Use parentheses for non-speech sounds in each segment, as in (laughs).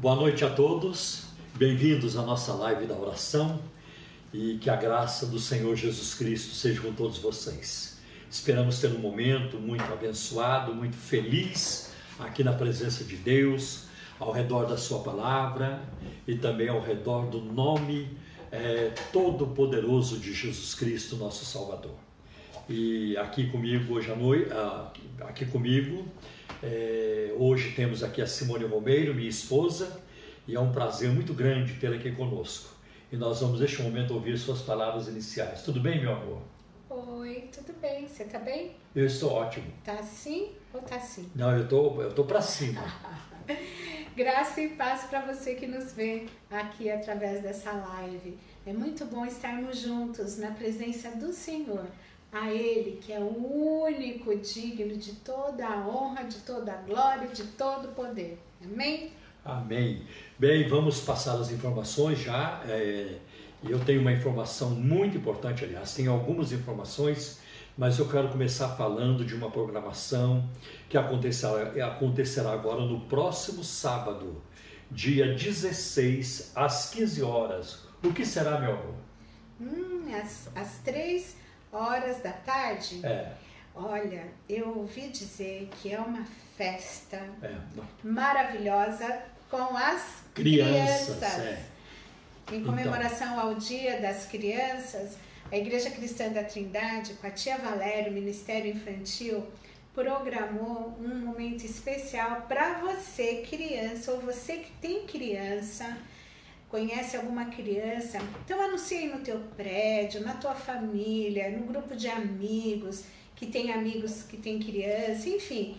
Boa noite a todos, bem-vindos à nossa live da oração e que a graça do Senhor Jesus Cristo seja com todos vocês. Esperamos ter um momento muito abençoado, muito feliz aqui na presença de Deus, ao redor da Sua palavra e também ao redor do nome é, todo-poderoso de Jesus Cristo, nosso Salvador. E aqui comigo hoje à noite, ah, aqui comigo, é, hoje temos aqui a Simone Romeiro, minha esposa, e é um prazer muito grande tê-la aqui conosco. E nós vamos neste momento ouvir suas palavras iniciais. Tudo bem, meu amor? Oi, tudo bem? Você tá bem? Eu estou ótimo. Tá assim ou tá assim? Não, eu tô, eu tô para cima. (laughs) Graça e paz para você que nos vê aqui através dessa live. É muito bom estarmos juntos na presença do Senhor a Ele, que é o único digno de toda a honra, de toda a glória, de todo o poder. Amém? Amém. Bem, vamos passar as informações já. É, eu tenho uma informação muito importante, aliás, tenho algumas informações, mas eu quero começar falando de uma programação que acontecerá, acontecerá agora no próximo sábado, dia 16, às 15 horas. O que será, meu amor? Hum, às, às três horas da tarde? É. Olha, eu ouvi dizer que é uma festa É, maravilhosa com as crianças. crianças. é. Em comemoração ao Dia das Crianças, a Igreja Cristã da Trindade, com a tia Valéria, o Ministério Infantil, programou um momento especial para você, criança, ou você que tem criança, conhece alguma criança, então anuncie no teu prédio, na tua família, no grupo de amigos, que tem amigos que tem criança, enfim.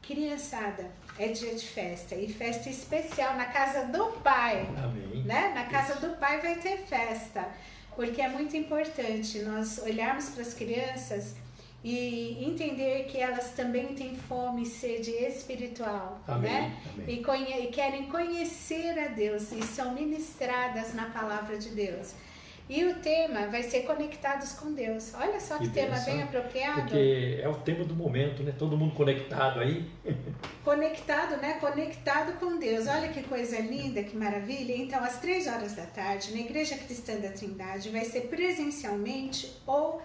Criançada, é dia de festa e festa especial na casa do pai Amém. né? Na casa do pai vai ter festa, porque é muito importante nós olharmos para as crianças e entender que elas também têm fome e sede espiritual, Amém, né? amém. E, conhe- e querem conhecer a Deus e são ministradas na palavra de Deus. E o tema vai ser conectados com Deus. Olha só que, Que tema bem apropriado. Porque é o tema do momento, né? Todo mundo conectado aí. (laughs) Conectado, né? Conectado com Deus. Olha que coisa linda, que maravilha. Então, às três horas da tarde, na Igreja Cristã da Trindade, vai ser presencialmente ou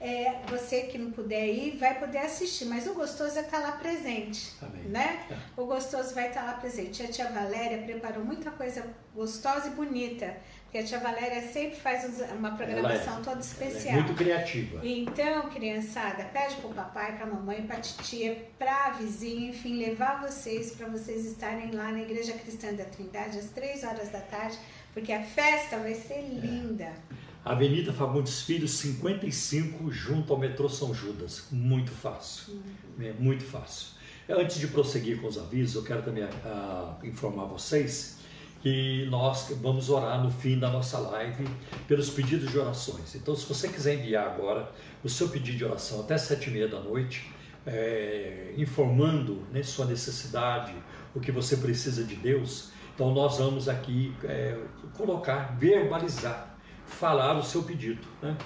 é, você que não puder ir vai poder assistir, mas o gostoso é estar lá presente, Amém. né? Tá. O gostoso vai estar lá presente. A tia Valéria preparou muita coisa gostosa e bonita, porque a tia Valéria sempre faz uma programação é- toda Ela especial. é muito criativa. Então, criançada, pede pro papai, pra mamãe, pra titia, pra vizinha, enfim, levar vocês para vocês estarem lá na Igreja Cristã da Trindade às três horas da tarde, porque a festa vai ser linda. Avenida Fagundes Filho, 55, junto ao metrô São Judas. Muito fácil. É muito fácil. Antes de prosseguir com os avisos, eu quero também ah, informar vocês que nós vamos orar no fim da nossa live pelos pedidos de orações. Então, se você quiser enviar agora o seu pedido de oração até sete e meia da noite, é, informando né, sua necessidade, o que você precisa de Deus, então nós vamos aqui é, colocar, verbalizar, falar o seu pedido. Né?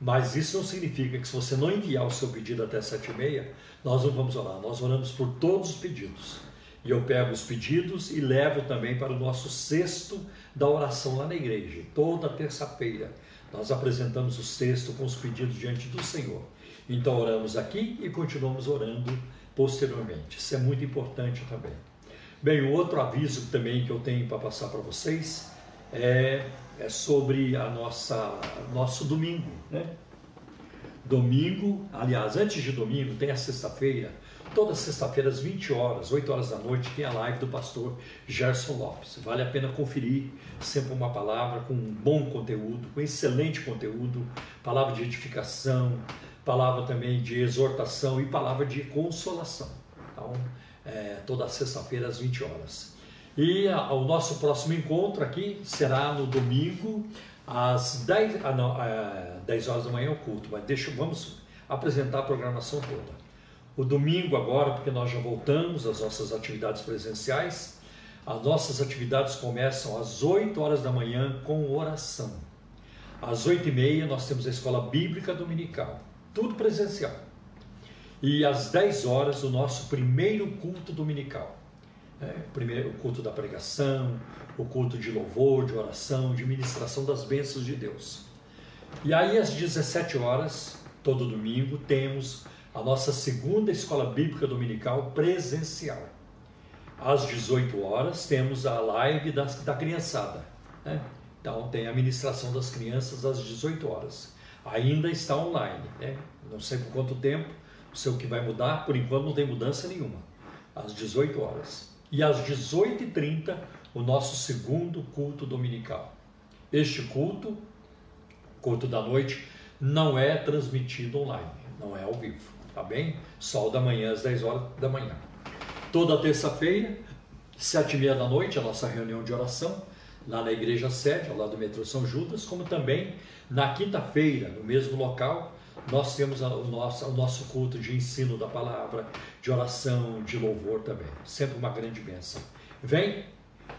Mas isso não significa que se você não enviar o seu pedido até sete e meia, nós não vamos orar. Nós oramos por todos os pedidos. E eu pego os pedidos e levo também para o nosso cesto da oração lá na igreja. Toda terça-feira nós apresentamos o cesto com os pedidos diante do Senhor. Então oramos aqui e continuamos orando posteriormente. Isso é muito importante também. Bem, o outro aviso também que eu tenho para passar para vocês é, é sobre a nossa nosso domingo, né? Domingo, aliás, antes de domingo, tem a sexta-feira. Toda sexta-feira, às 20 horas, 8 horas da noite, tem a live do pastor Gerson Lopes. Vale a pena conferir, sempre uma palavra com um bom conteúdo, com excelente conteúdo, palavra de edificação, palavra também de exortação e palavra de consolação. Então, é, toda sexta-feira, às 20 horas. E a- o nosso próximo encontro aqui será no domingo, às 10, ah, não, é, 10 horas da manhã é o culto, mas deixa, vamos apresentar a programação toda. O domingo agora, porque nós já voltamos às nossas atividades presenciais, as nossas atividades começam às 8 horas da manhã com oração. Às 8 e meia nós temos a escola bíblica dominical, tudo presencial. E às 10 horas o nosso primeiro culto dominical. É, primeiro, o culto da pregação, o culto de louvor, de oração, de ministração das bênçãos de Deus. E aí, às 17 horas, todo domingo, temos a nossa segunda escola bíblica dominical presencial. Às 18 horas, temos a live da, da criançada. Né? Então, tem a ministração das crianças às 18 horas. Ainda está online, né? não sei por quanto tempo, não sei o que vai mudar, por enquanto não tem mudança nenhuma. Às 18 horas. E às 18h30, o nosso segundo culto dominical. Este culto, culto da noite, não é transmitido online, não é ao vivo, tá bem? Só o da manhã às 10 horas da manhã. Toda terça-feira, sete e meia da noite, a nossa reunião de oração, lá na igreja sede, ao lado do metrô São Judas, como também na quinta-feira, no mesmo local, nós temos o nosso, o nosso culto de ensino da palavra, de oração, de louvor também. Sempre uma grande bênção. Vem,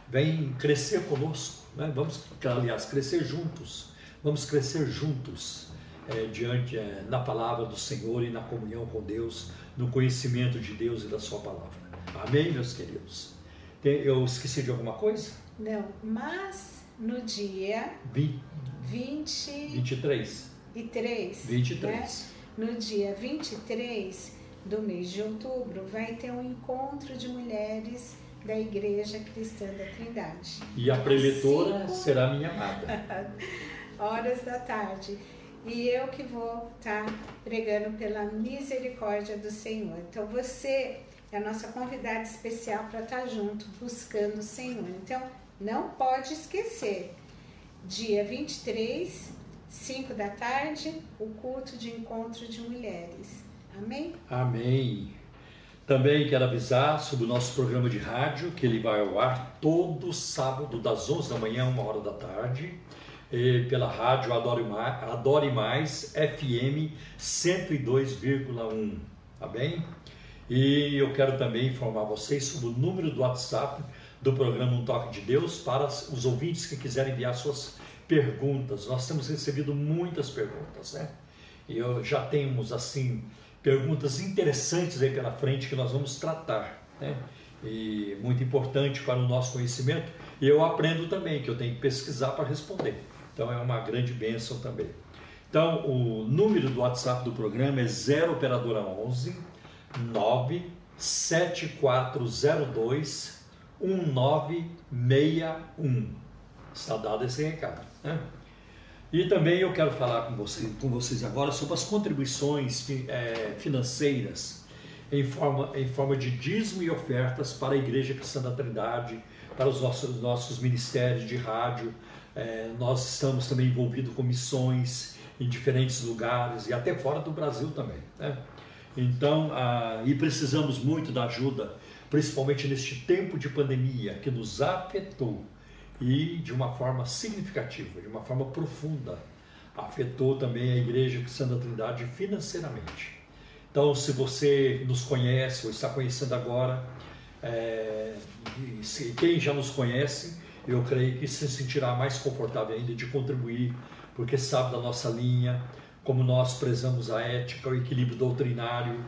vem crescer conosco, né? vamos, aliás, crescer juntos. Vamos crescer juntos é, diante é, na palavra do Senhor e na comunhão com Deus, no conhecimento de Deus e da Sua palavra. Amém, meus queridos? Eu esqueci de alguma coisa? Não, mas no dia 20, 20 23. E 3, 23. Né? No dia 23 do mês de outubro, vai ter um encontro de mulheres da Igreja Cristã da Trindade. E a preletora Cinco... será minha amada. (laughs) Horas da tarde. E eu que vou estar tá pregando pela misericórdia do Senhor. Então você é a nossa convidada especial para estar tá junto, buscando o Senhor. Então, não pode esquecer. Dia 23, 5 da tarde, o culto de encontro de mulheres. Amém? Amém. Também quero avisar sobre o nosso programa de rádio, que ele vai ao ar todo sábado, das 11 da manhã, uma hora da tarde, pela rádio Adore Mais, Adore Mais FM 102,1. Tá bem? E eu quero também informar vocês sobre o número do WhatsApp do programa Um Toque de Deus para os ouvintes que quiserem enviar suas perguntas. Nós temos recebido muitas perguntas, né? E eu já temos assim perguntas interessantes aí pela frente que nós vamos tratar, né? E muito importante para o nosso conhecimento. E eu aprendo também que eu tenho que pesquisar para responder. Então é uma grande bênção também. Então o número do WhatsApp do programa é 0 operadora 11 97402 1961. Está dado esse recado. Né? E também eu quero falar com, você, com vocês agora sobre as contribuições é, financeiras em forma, em forma de dízimo e ofertas para a Igreja Cristã da Trindade, para os nossos, nossos ministérios de rádio. É, nós estamos também envolvidos com missões em diferentes lugares e até fora do Brasil também. Né? Então, e precisamos muito da ajuda, principalmente neste tempo de pandemia que nos afetou e de uma forma significativa, de uma forma profunda, afetou também a Igreja Cristã da Trindade financeiramente. Então, se você nos conhece ou está conhecendo agora, é, quem já nos conhece, eu creio que se sentirá mais confortável ainda de contribuir, porque sabe da nossa linha, como nós prezamos a ética, o equilíbrio doutrinário,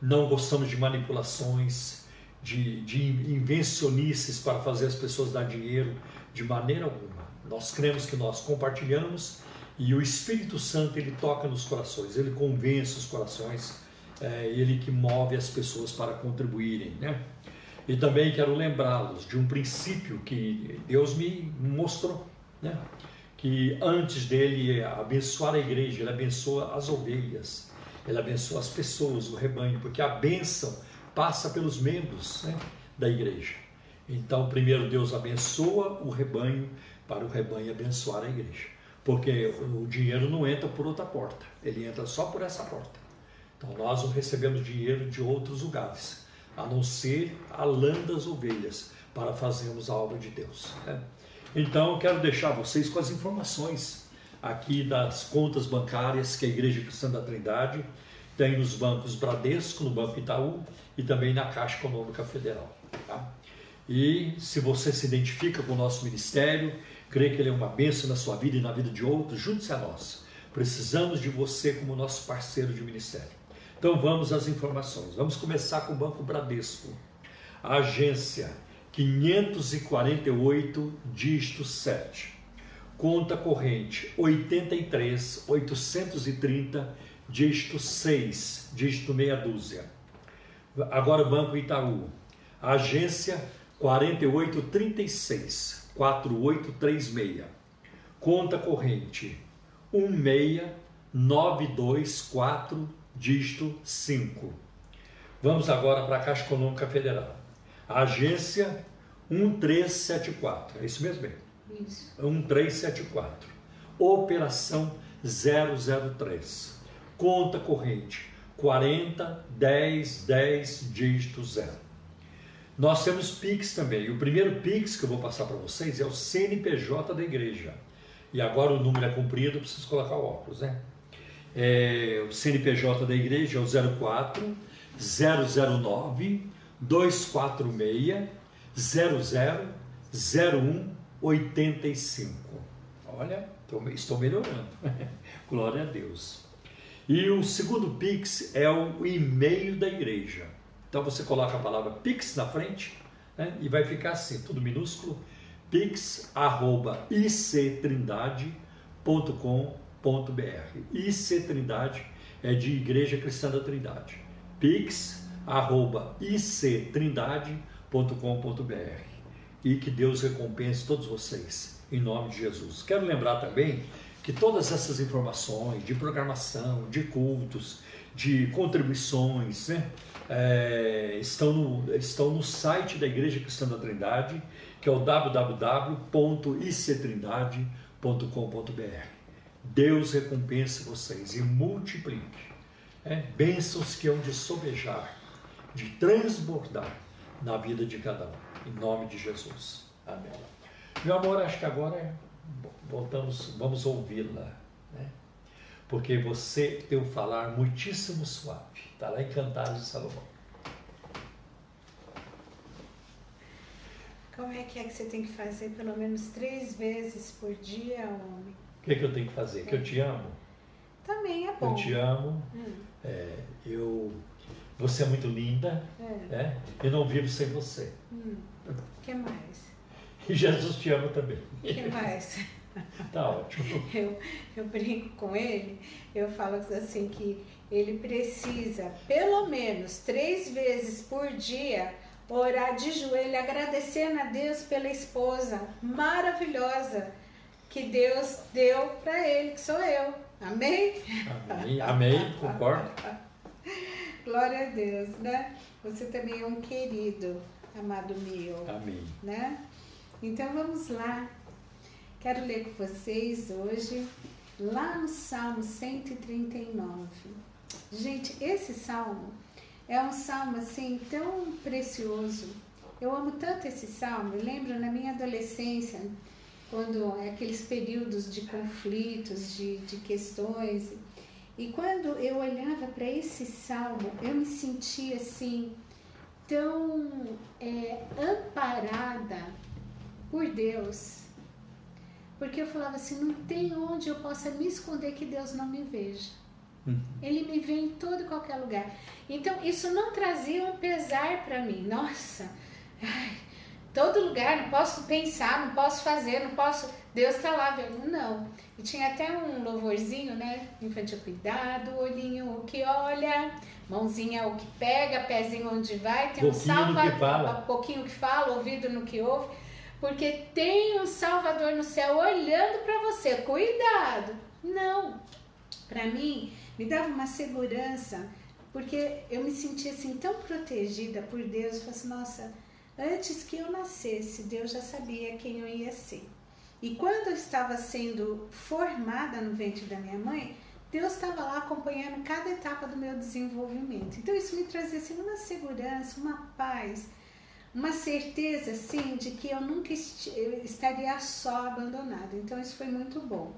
não gostamos de manipulações, de, de invencionices para fazer as pessoas dar dinheiro, de maneira alguma. Nós cremos que nós compartilhamos e o Espírito Santo ele toca nos corações, ele convence os corações, é ele que move as pessoas para contribuírem, né? E também quero lembrá-los de um princípio que Deus me mostrou, né? que antes dele abençoar a igreja, ele abençoa as ovelhas, ele abençoa as pessoas, o rebanho, porque a bênção passa pelos membros né, da igreja. Então, primeiro Deus abençoa o rebanho para o rebanho abençoar a igreja, porque o dinheiro não entra por outra porta, ele entra só por essa porta. Então, nós não recebemos dinheiro de outros lugares, a não ser a lã das ovelhas, para fazermos a obra de Deus. Né? Então, eu quero deixar vocês com as informações aqui das contas bancárias que a Igreja Cristã da Trindade tem nos bancos Bradesco, no Banco Itaú e também na Caixa Econômica Federal. Tá? E se você se identifica com o nosso ministério, crê que ele é uma bênção na sua vida e na vida de outros, junte-se a nós. Precisamos de você como nosso parceiro de ministério. Então vamos às informações. Vamos começar com o Banco Bradesco. Agência 548, dígito 7. Conta corrente 83 830, dígito 6, dígito meia dúzia. Agora Banco Itaú. Agência 4836 4836. Conta corrente 16924, dígito 5. Vamos agora para a Caixa Econômica Federal. Agência 1374. É isso mesmo? Isso. 1374. Operação 003. Conta corrente 40 10 10 dígito 0. Nós temos Pix também. O primeiro Pix que eu vou passar para vocês é o CNPJ da igreja. E agora o número é comprido, preciso colocar o óculos, né? É, o CNPJ da igreja é o 04 009 246 0001 85. Olha, estou melhorando. (laughs) Glória a Deus. E o segundo Pix é o e-mail da igreja. Então você coloca a palavra Pix na frente né, e vai ficar assim, tudo minúsculo, pix@ictrindade.com.br. IC Trindade é de Igreja Cristã da Trindade. pix@ictrindade.com.br. E que Deus recompense todos vocês em nome de Jesus. Quero lembrar também que todas essas informações de programação, de cultos, de contribuições, né, é, estão, no, estão no site da Igreja Cristã da Trindade, que é o www.ictrindade.com.br. Deus recompense vocês e multiplique é, bênçãos que hão de sobejar, de transbordar na vida de cada um. Em nome de Jesus. Amém. Meu amor, acho que agora é voltamos, vamos ouvi-la, né? Porque você tem um falar muitíssimo suave. Está lá em Cantares de Salomão. Como é que é que você tem que fazer pelo menos três vezes por dia, homem? O que, é que eu tenho que fazer? É. Que eu te amo? Também é bom. Eu te amo. Hum. É, eu, você é muito linda. É. Né? Eu não vivo sem você. O hum. que mais? E Jesus te ama também. O que mais? (laughs) (laughs) Tá ótimo. Eu, eu brinco com ele, eu falo assim que ele precisa, pelo menos três vezes por dia, orar de joelho, agradecendo a Deus pela esposa maravilhosa que Deus deu para ele, que sou eu. Amém? Amém, amém, concordo. (laughs) Glória a Deus, né? Você também é um querido, amado meu. Amém. Né? Então vamos lá. Quero ler com vocês hoje, lá no Salmo 139. Gente, esse salmo é um salmo assim tão precioso. Eu amo tanto esse salmo. Eu lembro na minha adolescência, quando é aqueles períodos de conflitos, de, de questões. E quando eu olhava para esse salmo, eu me sentia assim, tão é, amparada por Deus porque eu falava assim: não tem onde eu possa me esconder que Deus não me veja. Uhum. Ele me vê em todo e qualquer lugar. Então, isso não trazia um pesar para mim. Nossa, ai, todo lugar, não posso pensar, não posso fazer, não posso. Deus está lá vendo. Não. E tinha até um louvorzinho, né? Infantil, cuidado, olhinho o que olha, mãozinha o que pega, pezinho onde vai, tem um salva, um pouquinho que fala, ouvido no que ouve porque tem um Salvador no céu olhando para você. Cuidado! Não! Para mim, me dava uma segurança, porque eu me sentia assim tão protegida por Deus. Eu falei assim, nossa, antes que eu nascesse, Deus já sabia quem eu ia ser. E quando eu estava sendo formada no ventre da minha mãe, Deus estava lá acompanhando cada etapa do meu desenvolvimento. Então isso me trazia assim uma segurança, uma paz uma certeza assim de que eu nunca estaria só abandonada. Então isso foi muito bom.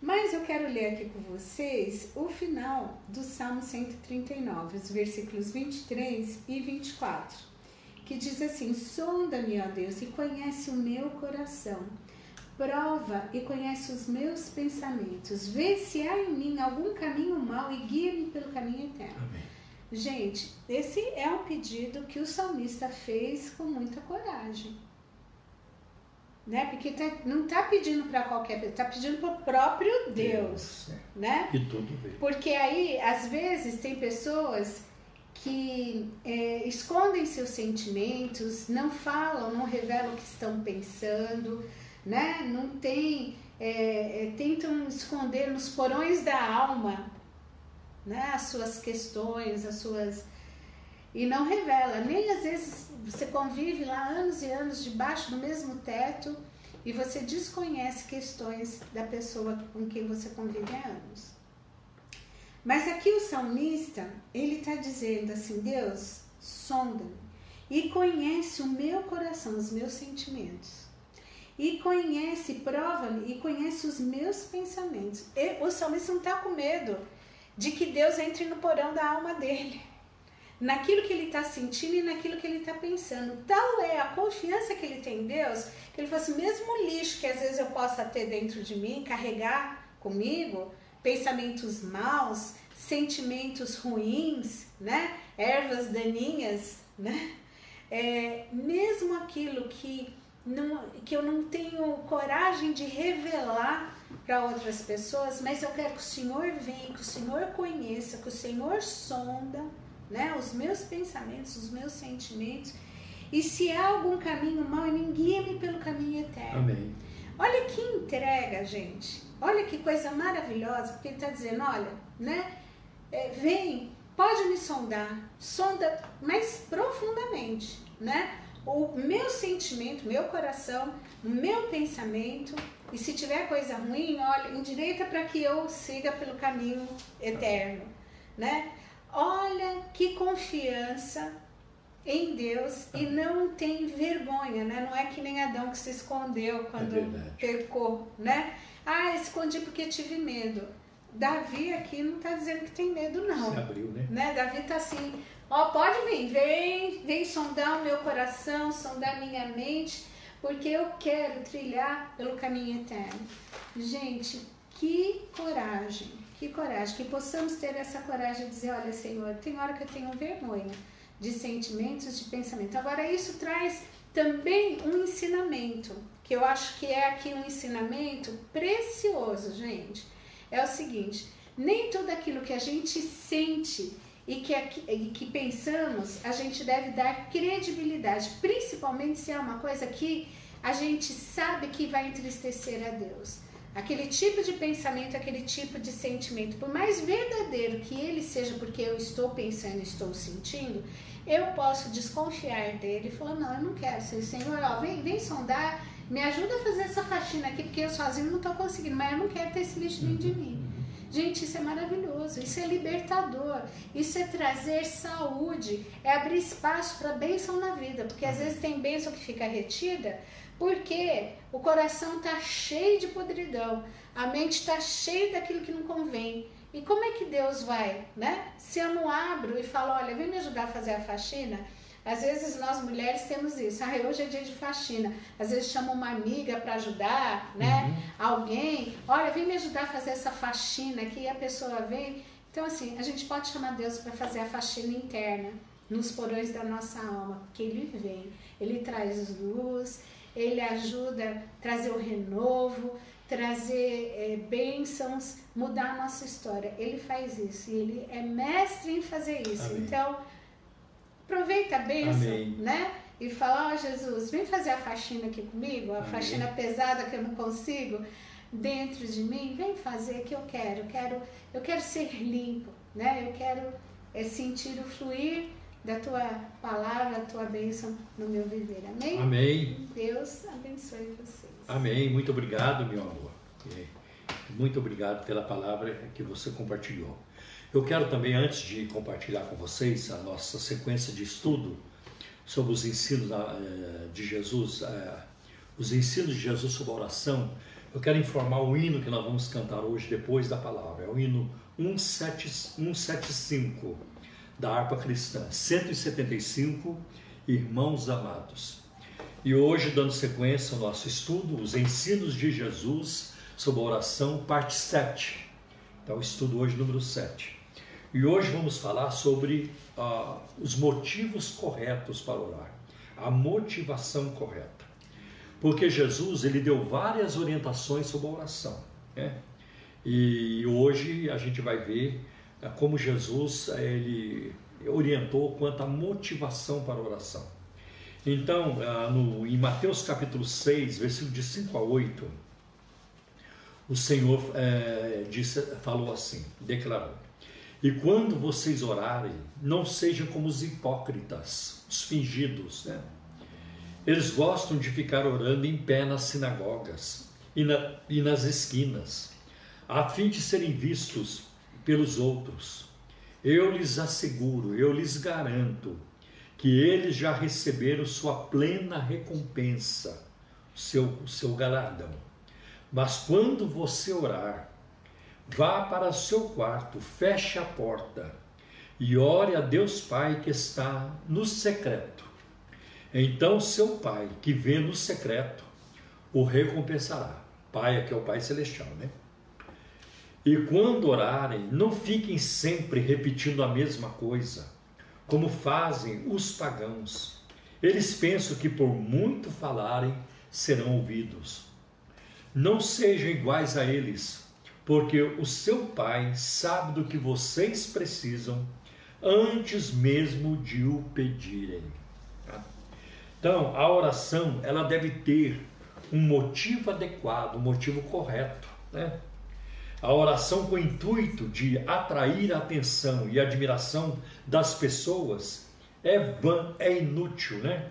Mas eu quero ler aqui com vocês o final do Salmo 139, os versículos 23 e 24, que diz assim: Sonda-me, ó Deus, e conhece o meu coração. Prova e conhece os meus pensamentos. Vê se há em mim algum caminho mau e guia-me pelo caminho eterno. Amém. Gente, esse é um pedido que o salmista fez com muita coragem. Né? Porque tá, não está pedindo para qualquer pessoa, está pedindo para o próprio Deus. Deus é. né? E tudo bem. Porque aí, às vezes, tem pessoas que é, escondem seus sentimentos, não falam, não revelam o que estão pensando, né? não tem, é, é, tentam esconder nos porões da alma né? as suas questões, as suas. E não revela, nem às vezes você convive lá anos e anos debaixo do mesmo teto e você desconhece questões da pessoa com quem você convive há anos. Mas aqui o salmista, ele está dizendo assim: Deus, sonda-me e conhece o meu coração, os meus sentimentos. E conhece, prova-me e conhece os meus pensamentos. E o salmista não está com medo de que Deus entre no porão da alma dele, naquilo que ele está sentindo e naquilo que ele está pensando. Tal é a confiança que ele tem em Deus, que ele fala assim: mesmo o lixo que às vezes eu possa ter dentro de mim, carregar comigo, pensamentos maus, sentimentos ruins, né? ervas daninhas, né? É, mesmo aquilo que, não, que eu não tenho coragem de revelar para outras pessoas, mas eu quero que o Senhor venha, que o Senhor conheça, que o Senhor sonda né, os meus pensamentos, os meus sentimentos. E se há algum caminho mau, me guia-me pelo caminho eterno. Amém. Olha que entrega, gente. Olha que coisa maravilhosa, porque ele está dizendo, olha, né? É, vem, pode me sondar, sonda mais profundamente, né? O meu sentimento, meu coração, meu pensamento, e se tiver coisa ruim, olha, endireita para que eu siga pelo caminho eterno, né? Olha que confiança em Deus e não tem vergonha, né? Não é que nem Adão que se escondeu quando é pecou, né? Ah, escondi porque tive medo. Davi aqui não está dizendo que tem medo, não. Se abriu, né? né? Davi está assim, ó, pode vir, vem, vem sondar o meu coração, sondar minha mente, porque eu quero trilhar pelo caminho eterno. Gente, que coragem, que coragem, que possamos ter essa coragem de dizer, olha Senhor, tem hora que eu tenho vergonha de sentimentos, de pensamento. Agora isso traz também um ensinamento, que eu acho que é aqui um ensinamento precioso, gente é o seguinte: nem tudo aquilo que a gente sente e que, e que pensamos, a gente deve dar credibilidade, principalmente se é uma coisa que a gente sabe que vai entristecer a Deus. Aquele tipo de pensamento, aquele tipo de sentimento, por mais verdadeiro que ele seja, porque eu estou pensando, estou sentindo, eu posso desconfiar dele e falar: não, eu não quero ser Senhor, ó, vem, vem sondar me ajuda a fazer essa faxina aqui, porque eu sozinho não estou conseguindo, mas eu não quero ter esse lixo dentro de mim. Gente, isso é maravilhoso, isso é libertador, isso é trazer saúde, é abrir espaço para bênção na vida, porque às vezes tem bênção que fica retida, porque o coração está cheio de podridão, a mente está cheia daquilo que não convém. E como é que Deus vai, né? Se eu não abro e falo, olha, vem me ajudar a fazer a faxina, às vezes nós mulheres temos isso. Ah, hoje é dia de faxina. Às vezes chama uma amiga para ajudar, né? Uhum. Alguém, olha, vem me ajudar a fazer essa faxina aqui. E a pessoa vem. Então, assim, a gente pode chamar Deus para fazer a faxina interna, nos porões da nossa alma, porque Ele vem. Ele traz luz, Ele ajuda a trazer o renovo, trazer é, bênçãos, mudar a nossa história. Ele faz isso e Ele é mestre em fazer isso. Amém. Então, aproveita a bênção, Amém. né? E fala, ó oh, Jesus, vem fazer a faxina aqui comigo, a Amém. faxina pesada que eu não consigo dentro de mim, vem fazer que eu quero, eu quero, eu quero ser limpo, né? Eu quero é, sentir o fluir da tua palavra, a tua bênção no meu viver. Amém? Amém. Deus abençoe vocês. Amém. Muito obrigado, meu amor. Muito obrigado pela palavra que você compartilhou. Eu quero também, antes de compartilhar com vocês a nossa sequência de estudo sobre os ensinos eh, de Jesus, eh, os ensinos de Jesus sobre a oração, eu quero informar o hino que nós vamos cantar hoje depois da palavra. É o hino 175 da harpa cristã, 175, Irmãos Amados. E hoje, dando sequência ao nosso estudo, os ensinos de Jesus sobre a oração, parte 7. Então, estudo hoje número 7. E hoje vamos falar sobre ah, os motivos corretos para orar, a motivação correta. Porque Jesus ele deu várias orientações sobre a oração. Né? E hoje a gente vai ver ah, como Jesus ele orientou quanto à motivação para a oração. Então, ah, no, em Mateus capítulo 6, versículo de 5 a 8, o Senhor é, disse, falou assim, declarou: E quando vocês orarem, não sejam como os hipócritas, os fingidos, né? Eles gostam de ficar orando em pé nas sinagogas e, na, e nas esquinas, a fim de serem vistos pelos outros. Eu lhes asseguro, eu lhes garanto, que eles já receberam sua plena recompensa, seu, seu galardão. Mas quando você orar, vá para o seu quarto, feche a porta e ore a Deus Pai que está no secreto. Então seu Pai, que vê no secreto, o recompensará. Pai aqui é o Pai Celestial, né? E quando orarem, não fiquem sempre repetindo a mesma coisa, como fazem os pagãos. Eles pensam que por muito falarem serão ouvidos. Não sejam iguais a eles, porque o seu Pai sabe do que vocês precisam antes mesmo de o pedirem. Então, a oração ela deve ter um motivo adequado, um motivo correto. Né? A oração com o intuito de atrair a atenção e admiração das pessoas é vã, é inútil, né?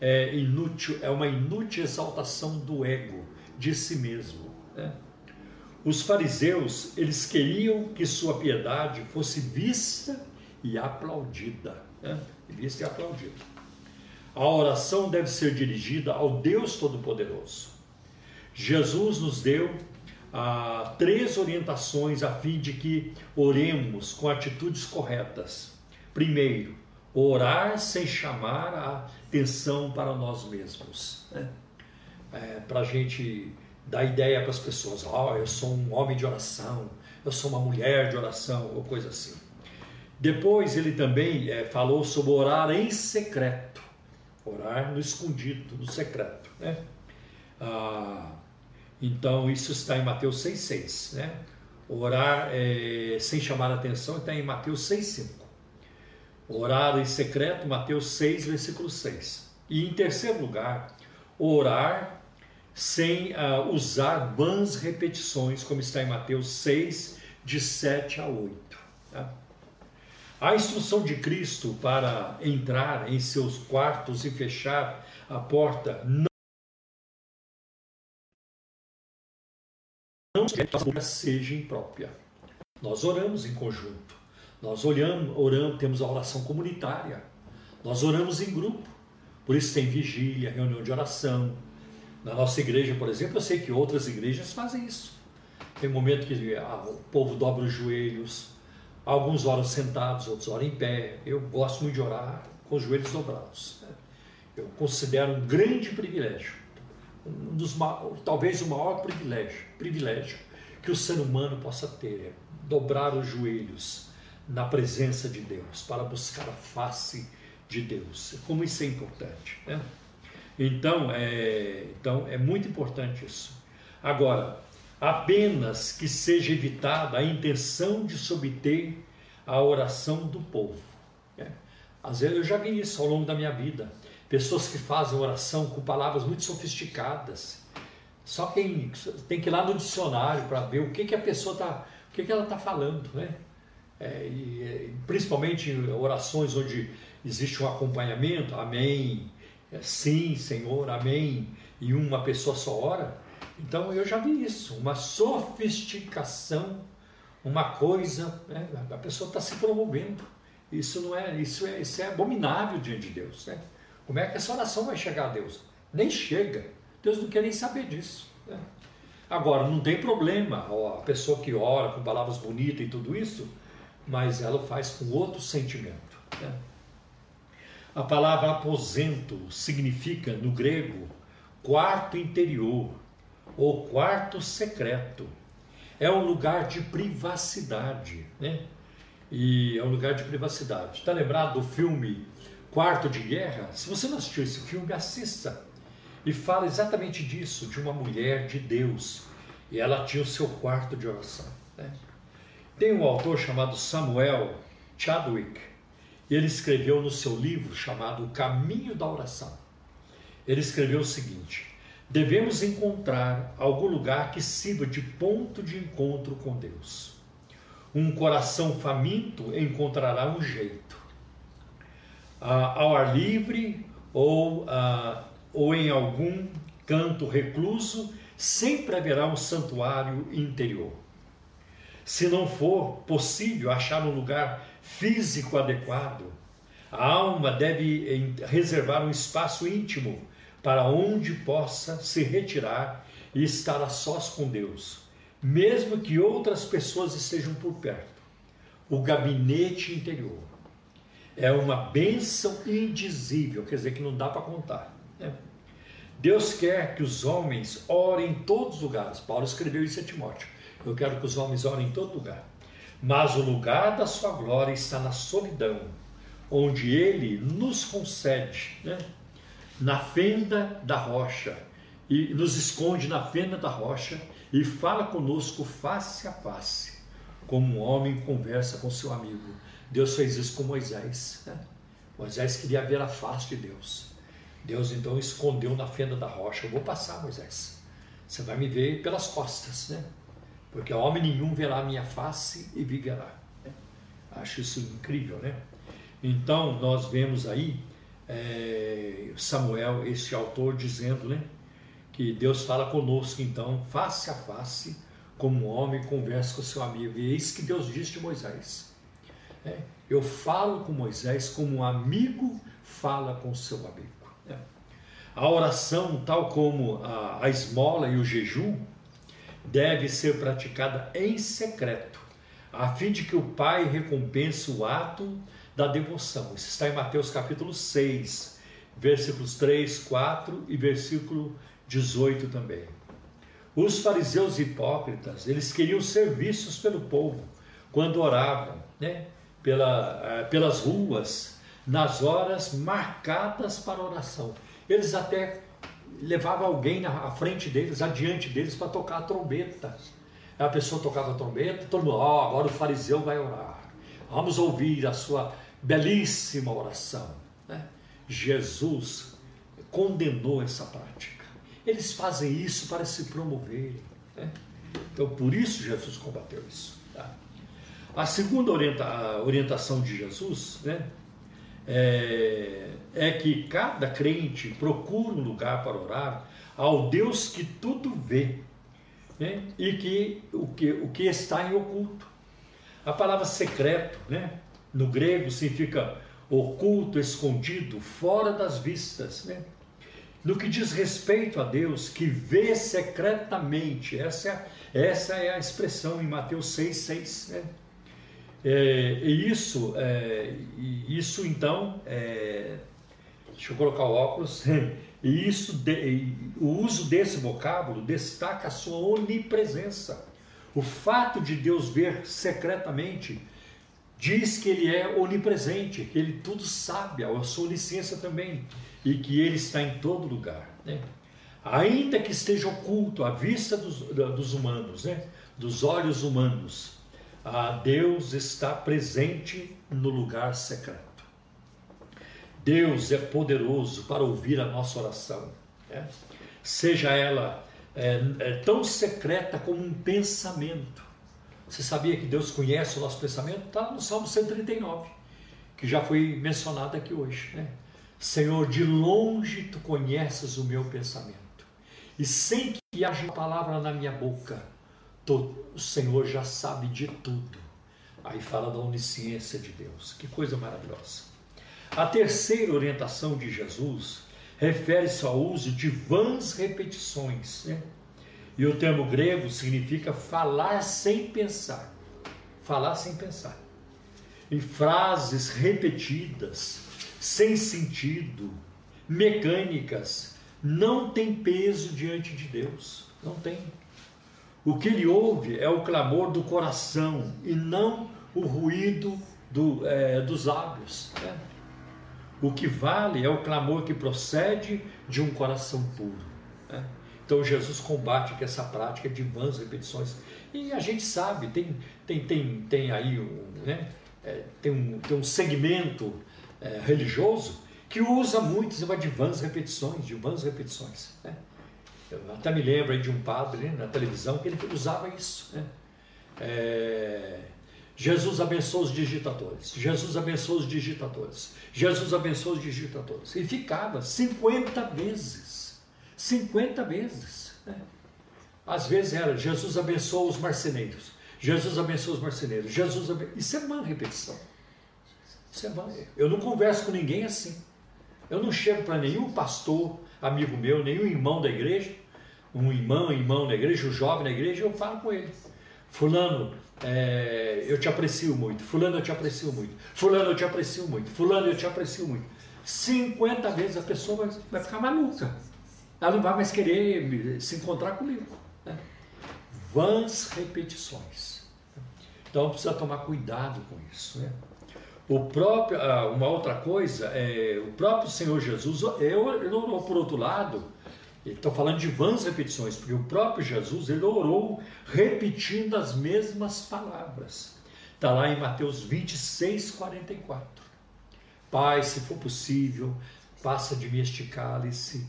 É inútil, é uma inútil exaltação do ego de si mesmo. Né? Os fariseus, eles queriam que sua piedade fosse vista e aplaudida. Né? Vista e aplaudida. A oração deve ser dirigida ao Deus Todo-Poderoso. Jesus nos deu ah, três orientações a fim de que oremos com atitudes corretas. Primeiro, orar sem chamar a atenção para nós mesmos. Né? É, para a gente dar ideia para as pessoas: ó, oh, eu sou um homem de oração, eu sou uma mulher de oração, ou coisa assim. Depois ele também é, falou sobre orar em secreto, orar no escondido, no secreto. Né? Ah, então isso está em Mateus 6,6. Né? Orar é, sem chamar atenção está em Mateus 6,5. Orar em secreto, Mateus 6, versículo 6. E em terceiro lugar, orar sem uh, usar vãs repetições, como está em Mateus 6, de 7 a 8. Tá? A instrução de Cristo para entrar em seus quartos e fechar a porta não não seja imprópria. Nós oramos em conjunto. Nós olhamos, oramos, temos a oração comunitária. Nós oramos em grupo. Por isso tem vigília, reunião de oração, na nossa igreja, por exemplo, eu sei que outras igrejas fazem isso. Tem momento que ah, o povo dobra os joelhos, alguns oram sentados, outros oram em pé. Eu gosto muito de orar com os joelhos dobrados. Eu considero um grande privilégio, um dos, talvez o maior privilégio, privilégio que o ser humano possa ter, é dobrar os joelhos na presença de Deus, para buscar a face de Deus. Como isso é importante. Né? Então é, então, é muito importante isso. Agora, apenas que seja evitada a intenção de se obter a oração do povo. Né? Às vezes eu já vi isso ao longo da minha vida. Pessoas que fazem oração com palavras muito sofisticadas. Só quem tem que ir lá no dicionário para ver o que, que a pessoa está, o que, que ela está falando, né? É, e, principalmente orações onde existe um acompanhamento, amém, é, sim, Senhor, amém, e uma pessoa só ora. Então eu já vi isso, uma sofisticação, uma coisa, né? a pessoa está se promovendo. Isso não é, isso é, isso é abominável diante de Deus. Né? Como é que essa oração vai chegar a Deus? Nem chega. Deus não quer nem saber disso. Né? Agora, não tem problema a pessoa que ora com palavras bonitas e tudo isso, mas ela faz com outro sentimento. Né? A palavra aposento significa, no grego, quarto interior ou quarto secreto. É um lugar de privacidade, né? e é um lugar de privacidade. Está lembrado do filme Quarto de Guerra? Se você não assistiu esse filme, assista. E fala exatamente disso, de uma mulher de Deus. E ela tinha o seu quarto de oração. Né? Tem um autor chamado Samuel Chadwick, ele escreveu no seu livro chamado O Caminho da Oração. Ele escreveu o seguinte: devemos encontrar algum lugar que sirva de ponto de encontro com Deus. Um coração faminto encontrará um jeito. Ah, ao ar livre ou, ah, ou em algum canto recluso, sempre haverá um santuário interior. Se não for possível achar um lugar físico adequado, a alma deve reservar um espaço íntimo para onde possa se retirar e estar a sós com Deus, mesmo que outras pessoas estejam por perto. O gabinete interior é uma bênção indizível, quer dizer que não dá para contar. Né? Deus quer que os homens orem em todos os lugares. Paulo escreveu isso a Timóteo. Eu quero que os homens orem em todo lugar. Mas o lugar da sua glória está na solidão, onde ele nos concede, né? na fenda da rocha, e nos esconde na fenda da rocha e fala conosco face a face, como um homem conversa com seu amigo. Deus fez isso com Moisés. Né? Moisés queria ver a face de Deus. Deus então escondeu na fenda da rocha. Eu vou passar, Moisés. Você vai me ver pelas costas, né? Porque homem nenhum verá a minha face e viverá. Né? Acho isso incrível, né? Então nós vemos aí é, Samuel, esse autor, dizendo, né? Que Deus fala conosco, então, face a face, como um homem conversa com seu amigo. E é isso que Deus disse de Moisés. É, eu falo com Moisés como um amigo fala com seu amigo. É. A oração, tal como a, a esmola e o jejum, deve ser praticada em secreto, a fim de que o Pai recompense o ato da devoção. Isso está em Mateus capítulo 6, versículos 3, 4 e versículo 18 também. Os fariseus hipócritas, eles queriam ser vistos pelo povo quando oravam, né? Pela, eh, pelas ruas, nas horas marcadas para oração. Eles até levavam alguém à frente deles, adiante deles, para tocar a trombeta. A pessoa tocava a trombeta, todo mundo, ó, oh, agora o fariseu vai orar. Vamos ouvir a sua belíssima oração. Né? Jesus condenou essa prática. Eles fazem isso para se promoverem. Né? Então, por isso Jesus combateu isso. Tá? A segunda orienta, a orientação de Jesus né, é, é que cada crente procura um lugar para orar ao Deus que tudo vê né, e que o, que o que está em oculto. A palavra secreto, né, no grego significa oculto, escondido, fora das vistas. Né? No que diz respeito a Deus, que vê secretamente, essa é, essa é a expressão em Mateus 6, 6. Né? É, e isso, é, isso então, é, deixa eu colocar o óculos, (laughs) e isso, de, o uso desse vocábulo destaca a sua onipresença. O fato de Deus ver secretamente diz que ele é onipresente, que ele tudo sabe, a sua onisciência também, e que ele está em todo lugar. Né? Ainda que esteja oculto à vista dos, dos humanos, né? dos olhos humanos, Deus está presente no lugar secreto. Deus é poderoso para ouvir a nossa oração, né? seja ela é, é tão secreta como um pensamento você sabia que Deus conhece o nosso pensamento? Está no Salmo 139, que já foi mencionado aqui hoje. Né? Senhor, de longe tu conheces o meu pensamento, e sem que haja palavra na minha boca, o Senhor já sabe de tudo. Aí fala da onisciência de Deus, que coisa maravilhosa. A terceira orientação de Jesus refere-se ao uso de vãs repetições. Né? E o termo grego significa falar sem pensar. Falar sem pensar. Em frases repetidas, sem sentido, mecânicas, não tem peso diante de Deus. Não tem. O que ele ouve é o clamor do coração e não o ruído do, é, dos lábios. Né? O que vale é o clamor que procede de um coração puro. Né? Então Jesus combate que essa prática de vãs repetições. E a gente sabe, tem, tem, tem, tem aí um, né? É, tem, um, tem um segmento é, religioso que usa muito de vãs repetições, de vãs repetições. Né? Eu até me lembro de um padre né, na televisão que ele usava isso. Né? É, Jesus abençoa os digitadores, Jesus abençoa os digitadores, Jesus abençoa os digitadores. E ficava 50 vezes, 50 vezes. Né? Às vezes era Jesus abençoa os marceneiros, Jesus abençoa os marceneiros, Jesus abençoa... Isso é uma repetição. Isso é uma... Eu não converso com ninguém assim. Eu não chego para nenhum pastor, amigo meu, nenhum irmão da igreja, um irmão, irmão da igreja, um jovem da igreja, eu falo com ele. Fulano, é, eu te aprecio muito. Fulano, eu te aprecio muito. Fulano, eu te aprecio muito. Fulano, eu te aprecio muito. 50 vezes a pessoa vai, vai ficar maluca. Ela não vai mais querer se encontrar comigo. Né? Vãs repetições. Então precisa tomar cuidado com isso. Né? O próprio, ah, uma outra coisa, é, o próprio Senhor Jesus, eu, eu, por outro lado, Estou falando de vãs repetições, porque o próprio Jesus ele orou repetindo as mesmas palavras. Está lá em Mateus 26, 44. Pai, se for possível, passa de mim este cálice.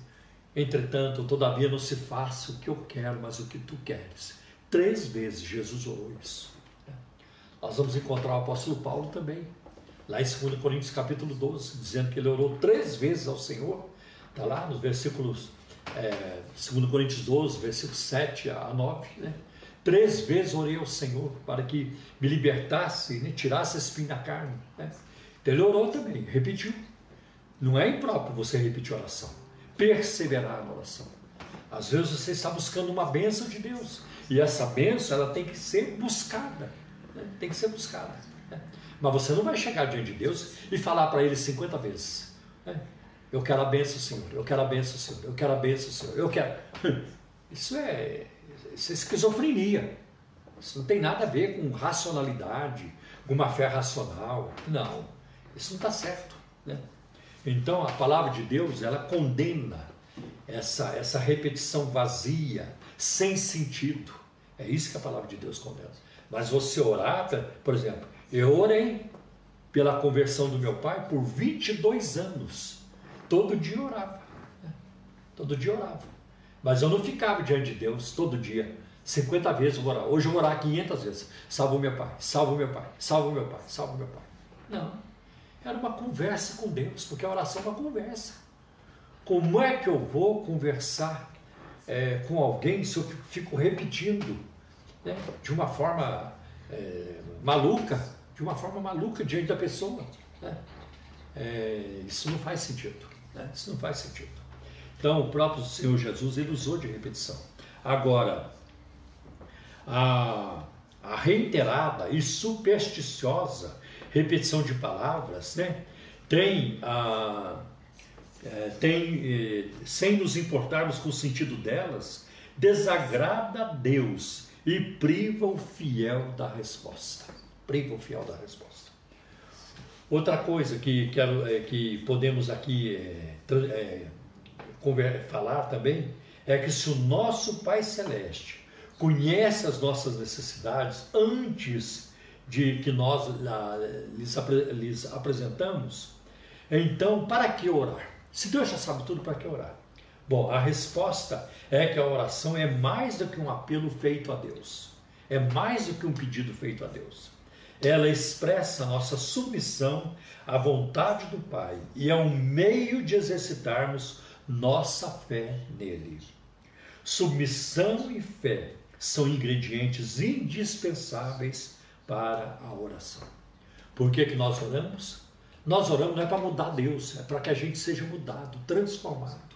Entretanto, todavia não se faça o que eu quero, mas o que tu queres. Três vezes Jesus orou isso. Nós vamos encontrar o apóstolo Paulo também, lá em 2 Coríntios capítulo 12, dizendo que ele orou três vezes ao Senhor. Está lá nos versículos é, 2 Coríntios 12, versículos 7 a 9, né? Três vezes orei ao Senhor para que me libertasse, né? tirasse esse espinho da carne. Né? Então ele orou também, repetiu. Não é impróprio você repetir oração. Perseverar na oração. Às vezes você está buscando uma bênção de Deus. E essa bênção ela tem que ser buscada. Né? Tem que ser buscada. Né? Mas você não vai chegar diante de Deus e falar para ele 50 vezes. Né? Eu quero a benção, Senhor. Eu quero a benção, Senhor. Eu quero a benção, Senhor. Eu quero. (laughs) Isso é, isso é esquizofrenia. Isso não tem nada a ver com racionalidade, com uma fé racional. Não. Isso não está certo. Né? Então a palavra de Deus ela condena essa, essa repetição vazia, sem sentido. É isso que a palavra de Deus condena. Mas você orar, por exemplo, eu orei pela conversão do meu pai por 22 anos. Todo dia orava. Né? Todo dia orava. Mas eu não ficava diante de Deus todo dia. 50 vezes eu vou orar. Hoje eu vou orar 500 vezes. Salvo meu pai, salvo meu pai, salvo meu pai, salvo meu pai. Não. Era uma conversa com Deus, porque a oração é uma conversa. Como é que eu vou conversar é, com alguém se eu fico repetindo né, de uma forma é, maluca, de uma forma maluca diante da pessoa? Né? É, isso não faz sentido. Né? Isso não faz sentido. Então, o próprio Senhor Jesus ele usou de repetição. Agora, a, a reiterada e supersticiosa repetição de palavras, né, tem, a, é, tem é, sem nos importarmos com o sentido delas, desagrada a Deus e priva o fiel da resposta. Priva o fiel da resposta. Outra coisa que, quero, é, que podemos aqui é, é, falar também é que se o nosso Pai Celeste conhece as nossas necessidades antes de que nós a, lhes, lhes apresentamos, então para que orar? Se Deus já sabe tudo, para que orar? Bom, a resposta é que a oração é mais do que um apelo feito a Deus, é mais do que um pedido feito a Deus ela expressa nossa submissão à vontade do Pai e é um meio de exercitarmos nossa fé nele. Submissão e fé são ingredientes indispensáveis para a oração. Por que, que nós oramos? Nós oramos não é para mudar Deus, é para que a gente seja mudado, transformado.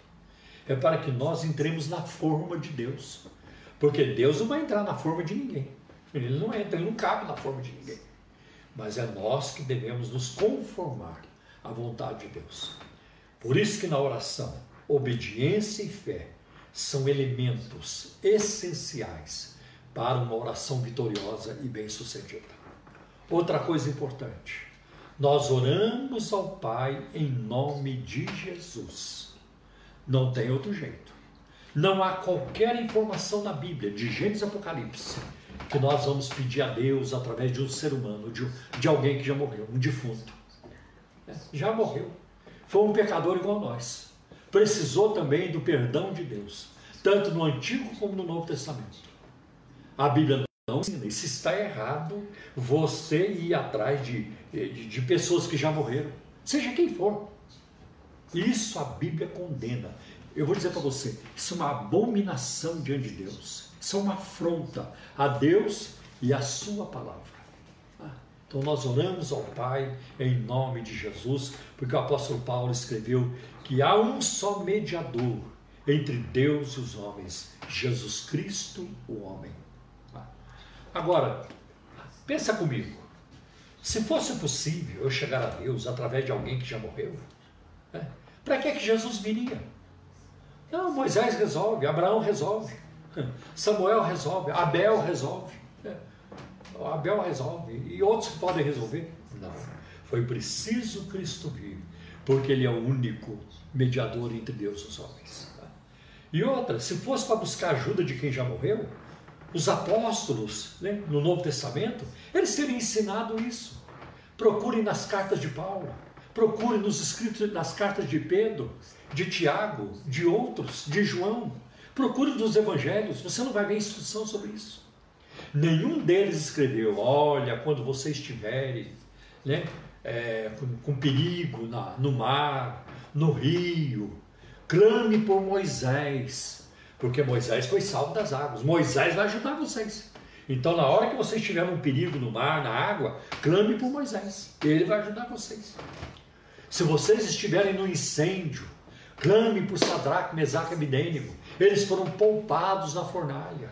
É para que nós entremos na forma de Deus. Porque Deus não vai entrar na forma de ninguém. Ele não entra, ele não cabe na forma de ninguém mas é nós que devemos nos conformar à vontade de Deus. Por isso que na oração, obediência e fé são elementos essenciais para uma oração vitoriosa e bem-sucedida. Outra coisa importante. Nós oramos ao Pai em nome de Jesus. Não tem outro jeito. Não há qualquer informação na Bíblia, de Gênesis Apocalipse, que nós vamos pedir a Deus através de um ser humano, de, de alguém que já morreu, um defunto. Já morreu. Foi um pecador igual nós. Precisou também do perdão de Deus, tanto no Antigo como no Novo Testamento. A Bíblia não ensina. E se está errado, você ir atrás de, de, de pessoas que já morreram, seja quem for. Isso a Bíblia condena. Eu vou dizer para você, isso é uma abominação diante de Deus. É uma afronta a Deus e a sua palavra. Ah, então nós oramos ao Pai em nome de Jesus, porque o apóstolo Paulo escreveu que há um só mediador entre Deus e os homens, Jesus Cristo, o homem. Ah, agora, pensa comigo. Se fosse possível eu chegar a Deus através de alguém que já morreu, né? para que, que Jesus viria? Não, Moisés resolve, Abraão resolve, Samuel resolve, Abel resolve. Abel resolve e outros podem resolver. Não. Foi preciso Cristo vir, porque Ele é o único mediador entre Deus e os homens. E outra, se fosse para buscar ajuda de quem já morreu, os apóstolos, né, no Novo Testamento, eles teriam ensinado isso. Procurem nas cartas de Paulo, procurem nos escritos, nas cartas de Pedro, de Tiago, de outros, de João. Procure dos evangelhos, você não vai ver instrução sobre isso. Nenhum deles escreveu: olha, quando você estiver né, é, com, com, perigo na, no mar, no rio, clame por Moisés, porque Moisés foi salvo das águas. Moisés vai ajudar vocês. Então, na hora que vocês estiverem um perigo no mar, na água, clame por Moisés. Ele vai ajudar vocês. Se vocês estiverem no incêndio, Clame por Sadraque, Mesaque e. Eles foram poupados na fornalha.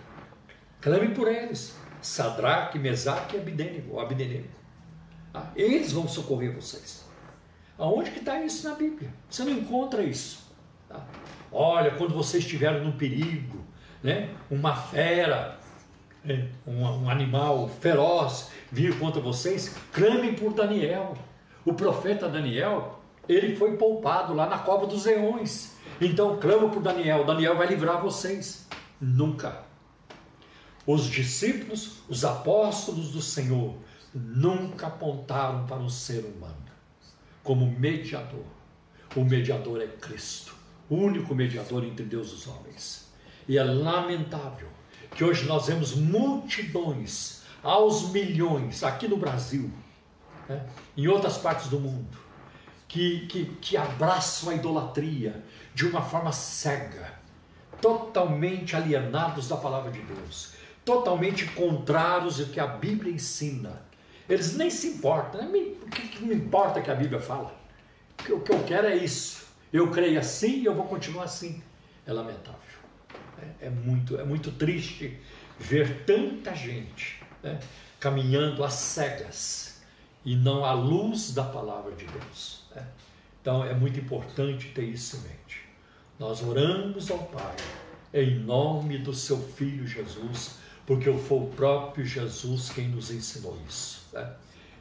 Clame por eles. Sadraque, Mesaque e. Abidênigo. Ah, eles vão socorrer vocês. Aonde que está isso na Bíblia? Você não encontra isso. Tá? Olha, quando vocês estiverem num perigo, né? uma fera, né? um, um animal feroz vir contra vocês, clamem por Daniel. O profeta Daniel ele foi poupado lá na cova dos leões. Então clamo por Daniel, Daniel vai livrar vocês. Nunca. Os discípulos, os apóstolos do Senhor, nunca apontaram para um ser humano como mediador. O mediador é Cristo, o único mediador entre Deus e os homens. E é lamentável que hoje nós vemos multidões, aos milhões, aqui no Brasil, né, em outras partes do mundo, que, que, que abraçam a idolatria de uma forma cega, totalmente alienados da palavra de Deus, totalmente contrários ao que a Bíblia ensina. Eles nem se importam, o que, que me importa que a Bíblia fala? O que eu quero é isso. Eu creio assim e eu vou continuar assim. É lamentável. É, é muito, é muito triste ver tanta gente né, caminhando às cegas e não à luz da palavra de Deus. Né? Então é muito importante ter isso em mente. Nós oramos ao Pai em nome do seu Filho Jesus, porque foi o próprio Jesus quem nos ensinou isso. Né?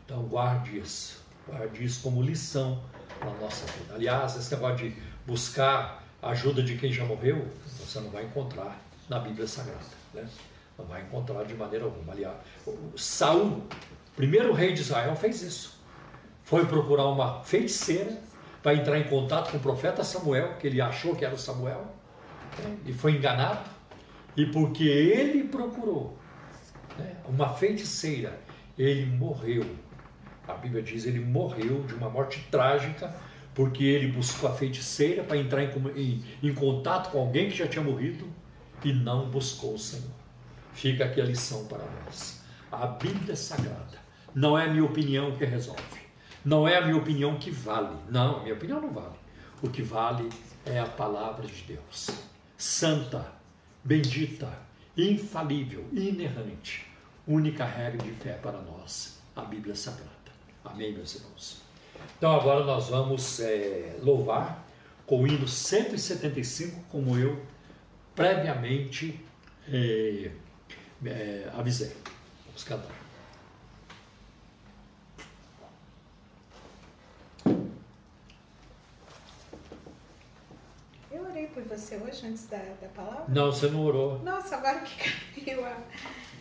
Então guarde isso, guarde isso como lição na nossa vida. Aliás, esse negócio de buscar a ajuda de quem já morreu, você não vai encontrar na Bíblia Sagrada. Né? Não vai encontrar de maneira alguma. Aliás, Saul, primeiro rei de Israel, fez isso foi procurar uma feiticeira para entrar em contato com o profeta Samuel, que ele achou que era o Samuel, né? e foi enganado. E porque ele procurou né, uma feiticeira, ele morreu. A Bíblia diz ele morreu de uma morte trágica, porque ele buscou a feiticeira para entrar em, em, em contato com alguém que já tinha morrido e não buscou o Senhor. Fica aqui a lição para nós. A Bíblia é sagrada. Não é a minha opinião que resolve. Não é a minha opinião que vale. Não, a minha opinião não vale. O que vale é a palavra de Deus. Santa, bendita, infalível, inerrante. Única regra de fé para nós, a Bíblia Sagrada. Amém, meus irmãos? Então agora nós vamos é, louvar com o hino 175, como eu previamente é, é, avisei. Vamos cantar. Hoje antes da, da palavra? Não, você não orou. Nossa, agora que caiu a.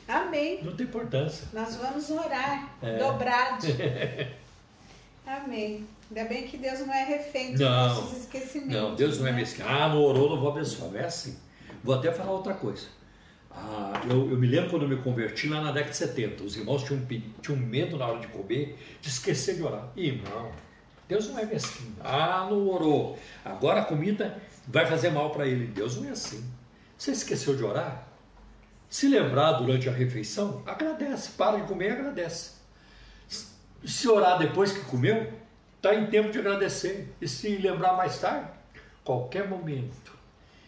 Amém. Não tem importância. Nós vamos orar, é. dobrado. (laughs) Amém. Ainda bem que Deus não é refém dos não, nossos esquecimentos. Não, Deus não é né? mesquinho. Ah, não orou, não vou abençoar. É assim. Vou até falar outra coisa. Ah, eu, eu, me lembro quando eu me converti lá na década de 70. Os irmãos tinham, tinham medo na hora de comer de esquecer de orar. Irmão, Deus não é mesquinho. Ah, não orou. Agora a comida vai fazer mal para ele. Deus não é assim. Você esqueceu de orar? Se lembrar durante a refeição, agradece. Para de comer e agradece. Se orar depois que comeu, está em tempo de agradecer. E se lembrar mais tarde, qualquer momento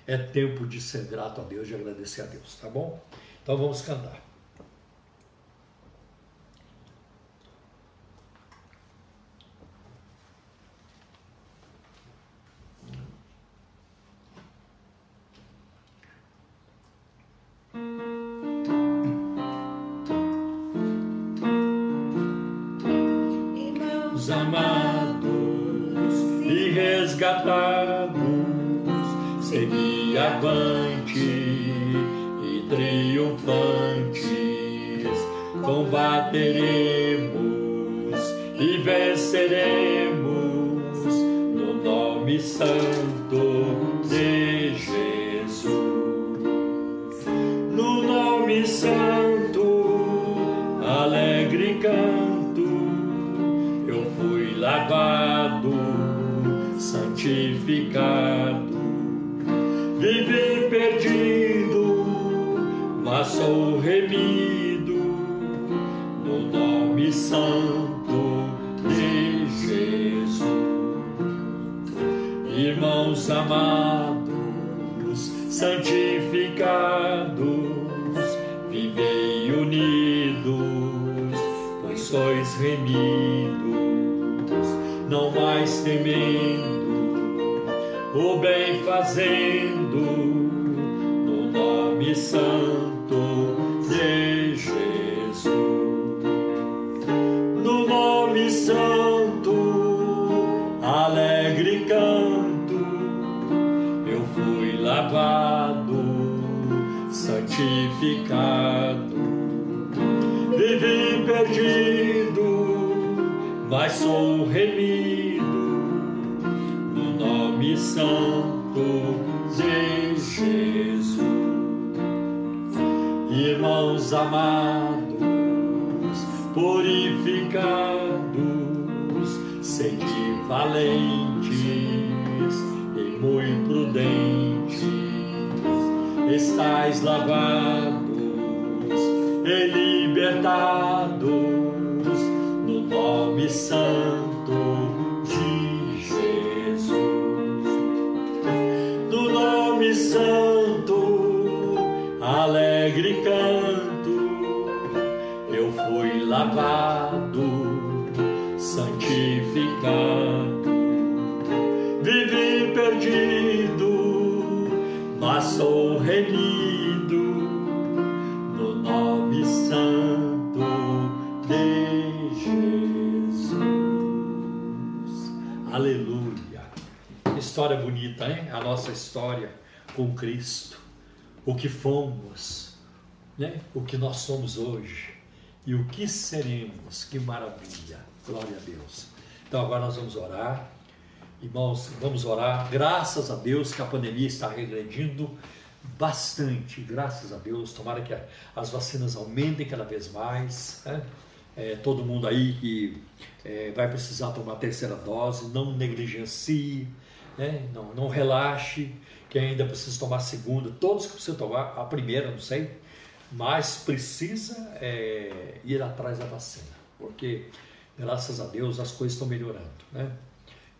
é tempo de ser grato a Deus e agradecer a Deus, tá bom? Então vamos cantar. Avante e triunfantes. Combateremos e venceremos no nome santo de santo, alegre canto, eu fui lavado, santificado vivi perdido, mas sou remido no nome santo de Jesus. Irmãos amados, santificados, sois remidos, não mais temendo o bem fazendo no nome santo de Jesus. No nome santo, alegre canto, eu fui lavado, santificado, vivi perdido, mas sou remido nome santo de Jesus. Irmãos amados, purificados, sede valentes e muito prudentes, estais lavados e libertados no nome santo santo, alegre canto, eu fui lavado, História bonita, hein? A nossa história com Cristo, o que fomos, né? o que nós somos hoje e o que seremos. Que maravilha! Glória a Deus. Então agora nós vamos orar. Irmãos, vamos orar. Graças a Deus que a pandemia está regredindo bastante. Graças a Deus. Tomara que as vacinas aumentem cada vez mais. Né? É, todo mundo aí que é, vai precisar tomar a terceira dose, não negligencie, né? não, não relaxe quem ainda precisa tomar a segunda, todos que precisam tomar a primeira, não sei, mas precisa é, ir atrás da vacina, porque graças a Deus as coisas estão melhorando, né?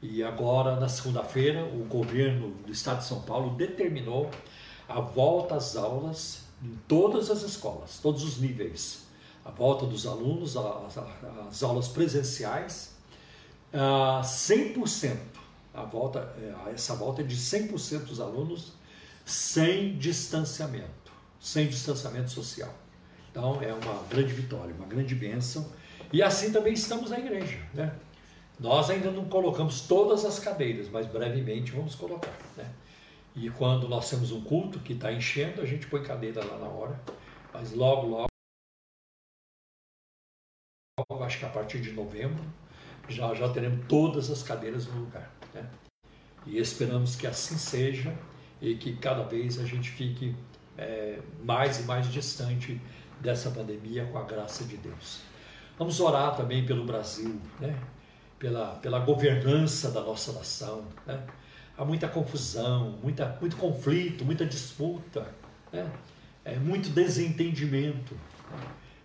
E agora, na segunda-feira, o governo do estado de São Paulo determinou a volta às aulas em todas as escolas, todos os níveis. A volta dos alunos às aulas presenciais, 100% a volta, é, essa volta é de 100% dos alunos sem distanciamento, sem distanciamento social. Então é uma grande vitória, uma grande bênção. E assim também estamos na igreja. Né? Nós ainda não colocamos todas as cadeiras, mas brevemente vamos colocar. Né? E quando nós temos um culto que está enchendo, a gente põe cadeira lá na hora. Mas logo, logo, acho que a partir de novembro, já, já teremos todas as cadeiras no lugar. Né? E esperamos que assim seja e que cada vez a gente fique é, mais e mais distante dessa pandemia com a graça de Deus. Vamos orar também pelo Brasil, né? pela, pela governança da nossa nação. Né? Há muita confusão, muita, muito conflito, muita disputa, né? é, muito desentendimento.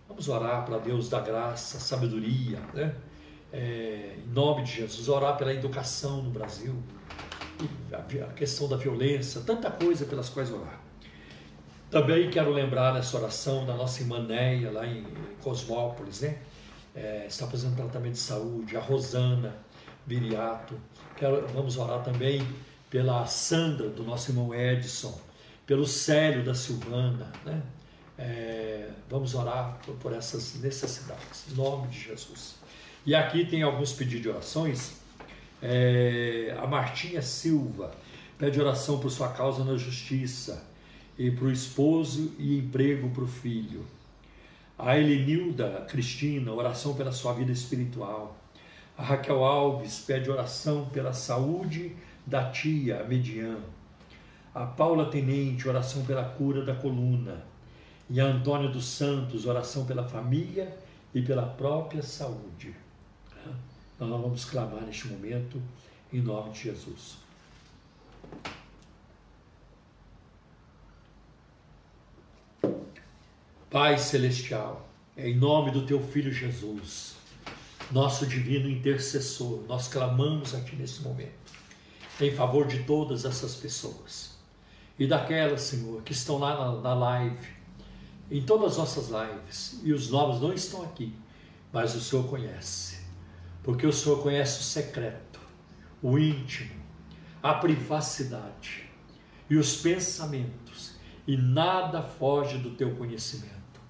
Vamos orar para Deus da graça, sabedoria, né? É, em nome de Jesus, orar pela educação no Brasil, a questão da violência, tanta coisa pelas quais orar. Também quero lembrar nessa oração da nossa irmã Neia, lá em Cosmópolis, né? É, está fazendo tratamento de saúde, a Rosana Viriato. Quero, vamos orar também pela Sandra, do nosso irmão Edson, pelo Célio da Silvana, né? É, vamos orar por, essas necessidades, em nome de Jesus. E aqui tem alguns pedidos de orações. É, a Martinha Silva pede oração por sua causa na justiça e para o esposo e emprego para o filho. A Elenilda Cristina, oração pela sua vida espiritual. A Raquel Alves pede oração pela saúde da tia Median. A Paula Tenente, oração pela cura da coluna e a Antônio dos Santos, oração pela família e pela própria saúde. Nós vamos clamar neste momento em nome de Jesus. Pai Celestial, é em nome do Teu Filho Jesus, nosso divino intercessor, nós clamamos a Ti nesse momento, em favor de todas essas pessoas e daquelas, Senhor, que estão lá na, na live, em todas as nossas lives, e os nomes não estão aqui, mas o Senhor conhece, porque o Senhor conhece o secreto, o íntimo, a privacidade e os pensamentos, e nada foge do teu conhecimento.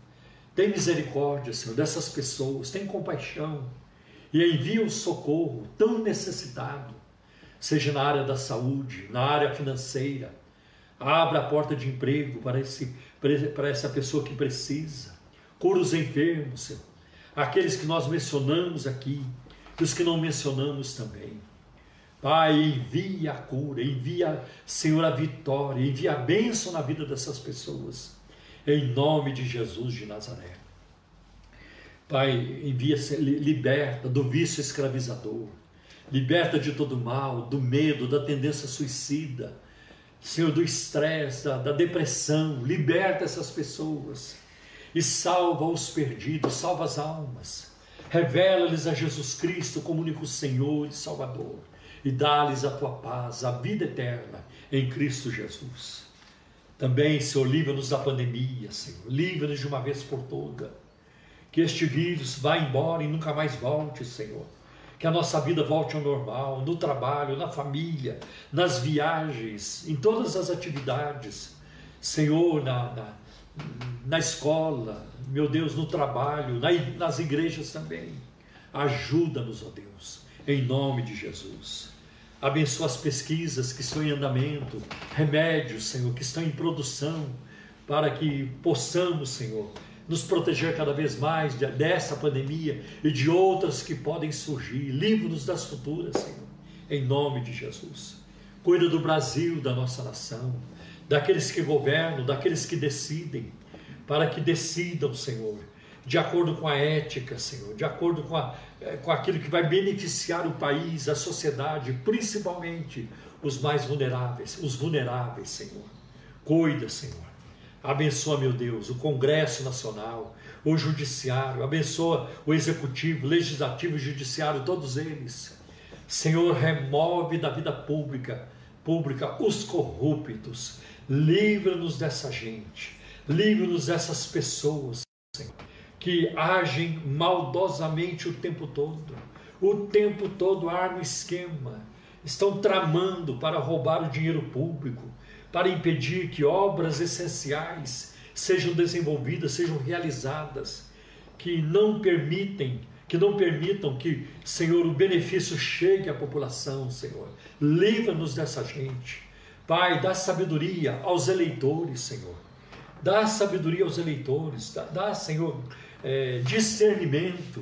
Tem misericórdia, Senhor, dessas pessoas, tem compaixão e envia o socorro tão necessitado, seja na área da saúde, na área financeira. Abra a porta de emprego para esse para essa pessoa que precisa. Cura os enfermos, Senhor. Aqueles que nós mencionamos aqui, e os que não mencionamos também. Pai, envia a cura, envia, Senhor, a vitória, envia a bênção na vida dessas pessoas, em nome de Jesus de Nazaré. Pai, envia, liberta do vício escravizador, liberta de todo mal, do medo, da tendência suicida, Senhor, do estresse, da, da depressão, liberta essas pessoas e salva os perdidos, salva as almas. Revela-lhes a Jesus Cristo como único Senhor e Salvador e dá-lhes a tua paz, a vida eterna em Cristo Jesus. Também, Senhor, livra-nos da pandemia, Senhor, livra-nos de uma vez por toda. Que este vírus vá embora e nunca mais volte, Senhor que a nossa vida volte ao normal, no trabalho, na família, nas viagens, em todas as atividades. Senhor, na, na, na escola, meu Deus, no trabalho, na, nas igrejas também. Ajuda-nos, ó Deus, em nome de Jesus. Abençoa as pesquisas que estão em andamento, remédios, Senhor, que estão em produção, para que possamos, Senhor, nos proteger cada vez mais dessa pandemia e de outras que podem surgir. Livre-nos das futuras, Senhor, em nome de Jesus. Cuida do Brasil, da nossa nação, daqueles que governam, daqueles que decidem, para que decidam, Senhor, de acordo com a ética, Senhor, de acordo com, a, eh, com aquilo que vai beneficiar o país, a sociedade, principalmente os mais vulneráveis, os vulneráveis, Senhor. Cuida, Senhor Abençoa, meu Deus, o Congresso Nacional, o Judiciário, abençoa o Executivo, Legislativo e Judiciário, todos eles. Senhor, remove da vida pública, pública os corruptos. Livra-nos dessa gente, livra-nos dessas pessoas, Senhor, que agem maldosamente o tempo todo. O tempo todo arma esquema, estão tramando para roubar o dinheiro público, para impedir que obras essenciais sejam desenvolvidas, sejam realizadas, que não permitem, que não permitam que, Senhor, o benefício chegue à população, Senhor. Livra-nos dessa gente. Pai, dá sabedoria aos eleitores, Senhor. Dá sabedoria aos eleitores. Dá, dá Senhor, é, discernimento.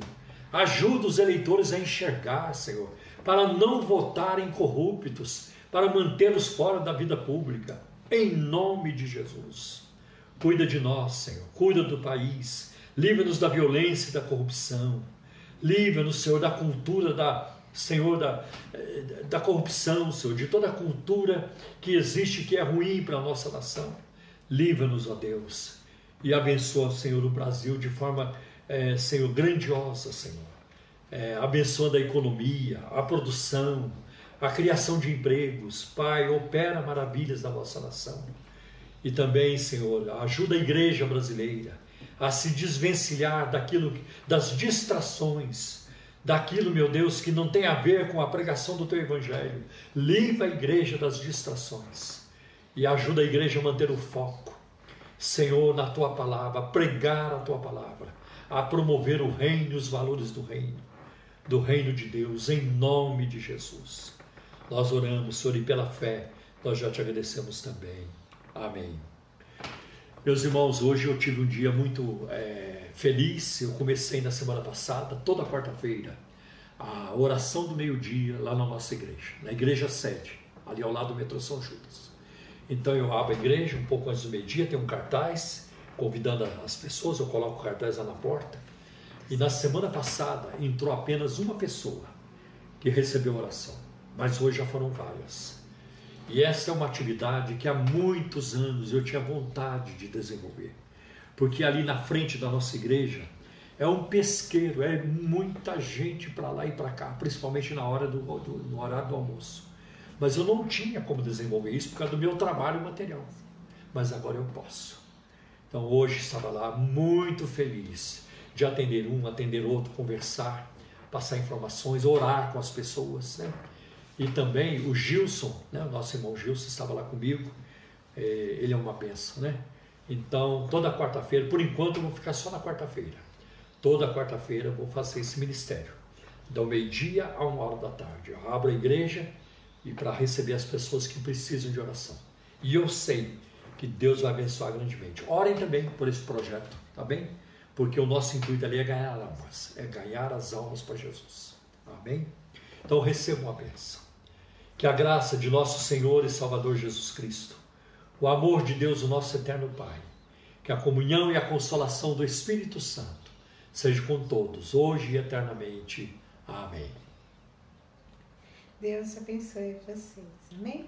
Ajuda os eleitores a enxergar, Senhor, para não votarem corruptos, para mantê-los fora da vida pública. Em nome de Jesus. Cuida de nós, Senhor. Cuida do país. Livra-nos da violência e da corrupção. Livra-nos, Senhor, da cultura da Senhor, da, eh, da corrupção, Senhor, de toda a cultura que existe que é ruim para a nossa nação. Livra-nos, ó Deus, e abençoa, Senhor, o Brasil de forma, é, Senhor, grandiosa, Senhor. É, abençoando a economia, a produção, a criação de empregos. Pai, opera maravilhas na nossa nação. E também, Senhor, ajuda a igreja brasileira a se desvencilhar daquilo, das distrações, daquilo, meu Deus, que não tem a ver com a pregação do teu evangelho. Livra a igreja das distrações e ajuda a igreja a manter o foco, Senhor, na tua palavra, a pregar a tua palavra, a promover o reino e os valores do reino, do reino de Deus, em nome de Jesus. Nós oramos, Senhor, e pela fé nós já te agradecemos também. Amém. Meus irmãos, hoje eu tive um dia muito é, feliz. Eu comecei na semana passada, toda quarta-feira, a oração do meio-dia lá na nossa igreja, na igreja sede, ali ao lado do metrô São Judas. Então eu abro a igreja um pouco antes do meio-dia, tem um cartaz convidando as pessoas, eu coloco o cartaz lá na porta. E na semana passada entrou apenas uma pessoa que recebeu oração, mas hoje já foram várias. E essa é uma atividade que há muitos anos eu tinha vontade de desenvolver. Porque ali na frente da nossa igreja é um pesqueiro, é muita gente para lá e para cá, principalmente na hora do, do, no horário do almoço. Mas eu não tinha como desenvolver isso por causa do meu trabalho material. Mas agora eu posso. Então hoje estava lá muito feliz de atender um, atender outro, conversar, passar informações, orar com as pessoas, né? E também o Gilson, né, o nosso irmão Gilson estava lá comigo, é, ele é uma benção, né? Então, toda quarta-feira, por enquanto eu vou ficar só na quarta-feira. Toda quarta-feira eu vou fazer esse ministério. Do meio-dia a uma hora da tarde. Eu abro a igreja e para receber as pessoas que precisam de oração. E eu sei que Deus vai abençoar grandemente. Orem também por esse projeto, tá bem? Porque o nosso intuito ali é ganhar almas, é ganhar as almas para Jesus. Amém? Então recebam a bênção. Que a graça de nosso Senhor e Salvador Jesus Cristo, o amor de Deus, o nosso eterno Pai, que a comunhão e a consolação do Espírito Santo seja com todos, hoje e eternamente. Amém. Deus abençoe vocês. Amém?